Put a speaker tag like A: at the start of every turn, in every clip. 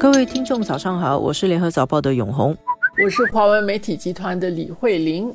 A: 各位听众，早上好，我是联合早报的永红，
B: 我是华文媒体集团的李慧玲。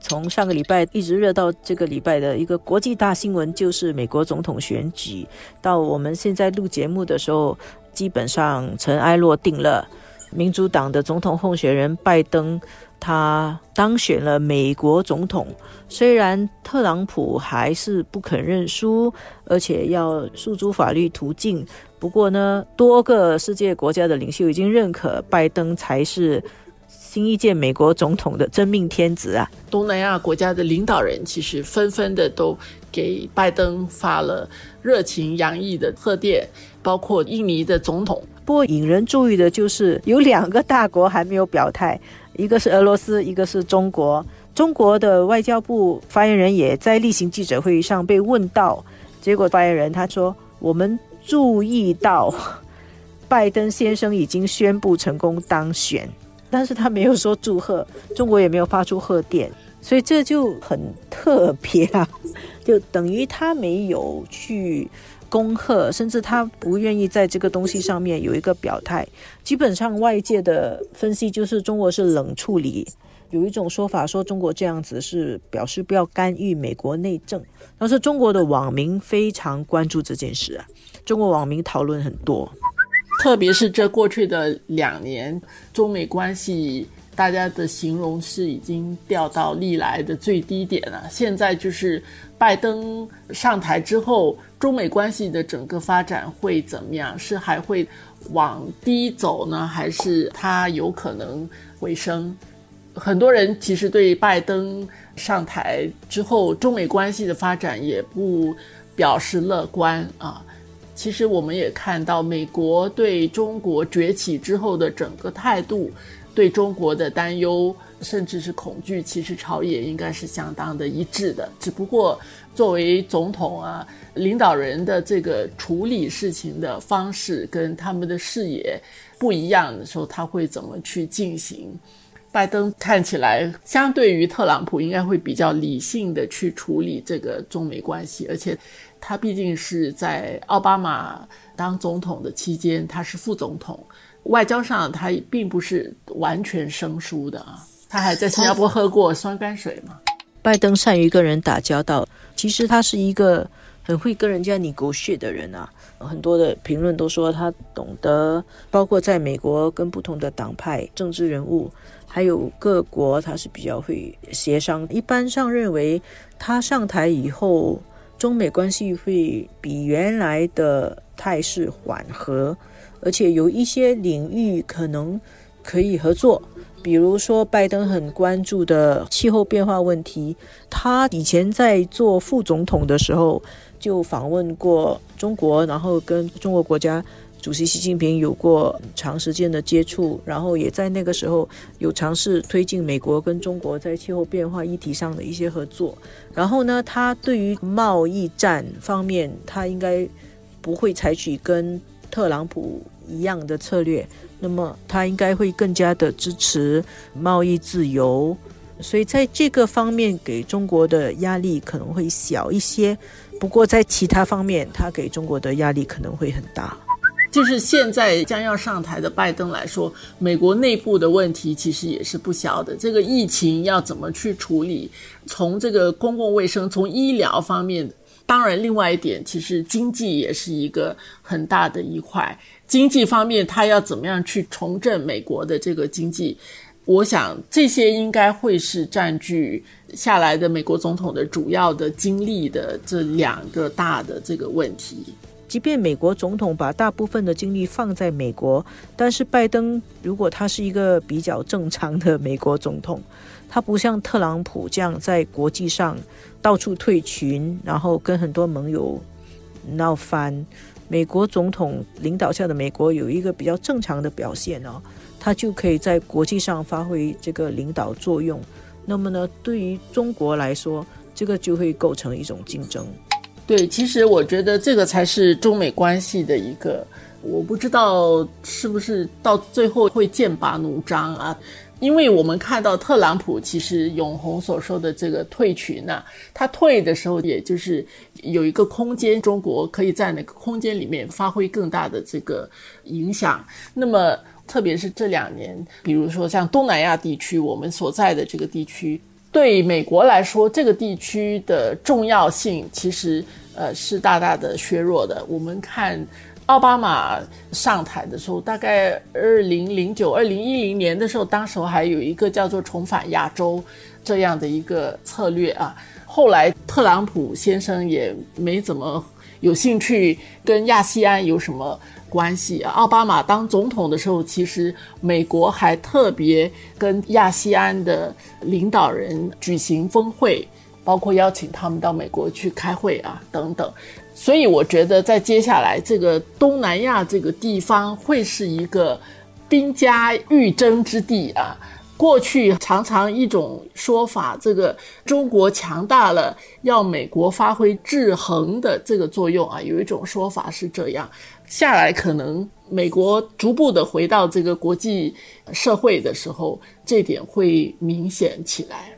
A: 从上个礼拜一直热到这个礼拜的一个国际大新闻，就是美国总统选举。到我们现在录节目的时候，基本上尘埃落定了。民主党的总统候选人拜登，他当选了美国总统。虽然特朗普还是不肯认输，而且要诉诸法律途径。不过呢，多个世界国家的领袖已经认可拜登才是新一届美国总统的真命天子啊！
B: 东南亚国家的领导人其实纷纷的都给拜登发了热情洋溢的贺电，包括印尼的总统。
A: 不过引人注意的就是有两个大国还没有表态，一个是俄罗斯，一个是中国。中国的外交部发言人也在例行记者会议上被问到，结果发言人他说：“我们。”注意到，拜登先生已经宣布成功当选，但是他没有说祝贺，中国也没有发出贺电，所以这就很特别啊，就等于他没有去恭贺，甚至他不愿意在这个东西上面有一个表态。基本上外界的分析就是中国是冷处理。有一种说法说中国这样子是表示不要干预美国内政，但是中国的网民非常关注这件事啊，中国网民讨论很多，
B: 特别是这过去的两年，中美关系大家的形容是已经掉到历来的最低点了。现在就是拜登上台之后，中美关系的整个发展会怎么样？是还会往低走呢，还是它有可能回升？很多人其实对拜登上台之后中美关系的发展也不表示乐观啊。其实我们也看到，美国对中国崛起之后的整个态度，对中国的担忧甚至是恐惧，其实朝野应该是相当的一致的。只不过作为总统啊，领导人的这个处理事情的方式跟他们的视野不一样的时候，他会怎么去进行？拜登看起来相对于特朗普，应该会比较理性的去处理这个中美关系，而且他毕竟是在奥巴马当总统的期间，他是副总统，外交上他并不是完全生疏的啊，他还在新加坡喝过酸甘水嘛。
A: 拜登善于跟人打交道，其实他是一个很会跟人家你狗血的人啊。很多的评论都说他懂得，包括在美国跟不同的党派、政治人物，还有各国，他是比较会协商。一般上认为，他上台以后，中美关系会比原来的态势缓和，而且有一些领域可能可以合作。比如说，拜登很关注的气候变化问题，他以前在做副总统的时候就访问过中国，然后跟中国国家主席习近平有过长时间的接触，然后也在那个时候有尝试推进美国跟中国在气候变化议题上的一些合作。然后呢，他对于贸易战方面，他应该不会采取跟特朗普一样的策略。那么他应该会更加的支持贸易自由，所以在这个方面给中国的压力可能会小一些。不过在其他方面，他给中国的压力可能会很大。
B: 就是现在将要上台的拜登来说，美国内部的问题其实也是不小的。这个疫情要怎么去处理？从这个公共卫生、从医疗方面，当然另外一点，其实经济也是一个很大的一块。经济方面，他要怎么样去重振美国的这个经济？我想这些应该会是占据下来的美国总统的主要的精力的这两个大的这个问题。
A: 即便美国总统把大部分的精力放在美国，但是拜登如果他是一个比较正常的美国总统，他不像特朗普这样在国际上到处退群，然后跟很多盟友闹翻。美国总统领导下的美国有一个比较正常的表现哦，他就可以在国际上发挥这个领导作用。那么呢，对于中国来说，这个就会构成一种竞争。
B: 对，其实我觉得这个才是中美关系的一个，我不知道是不是到最后会剑拔弩张啊。因为我们看到特朗普其实永红所说的这个退群呢，他退的时候，也就是有一个空间，中国可以在那个空间里面发挥更大的这个影响。那么，特别是这两年，比如说像东南亚地区，我们所在的这个地区，对美国来说，这个地区的重要性其实呃是大大的削弱的。我们看。奥巴马上台的时候，大概二零零九、二零一零年的时候，当时还有一个叫做“重返亚洲”这样的一个策略啊。后来特朗普先生也没怎么有兴趣跟亚细安有什么关系啊。奥巴马当总统的时候，其实美国还特别跟亚细安的领导人举行峰会，包括邀请他们到美国去开会啊，等等。所以我觉得，在接下来这个东南亚这个地方会是一个兵家欲争之地啊。过去常常一种说法，这个中国强大了，要美国发挥制衡的这个作用啊。有一种说法是这样，下来可能美国逐步的回到这个国际社会的时候，这点会明显起来。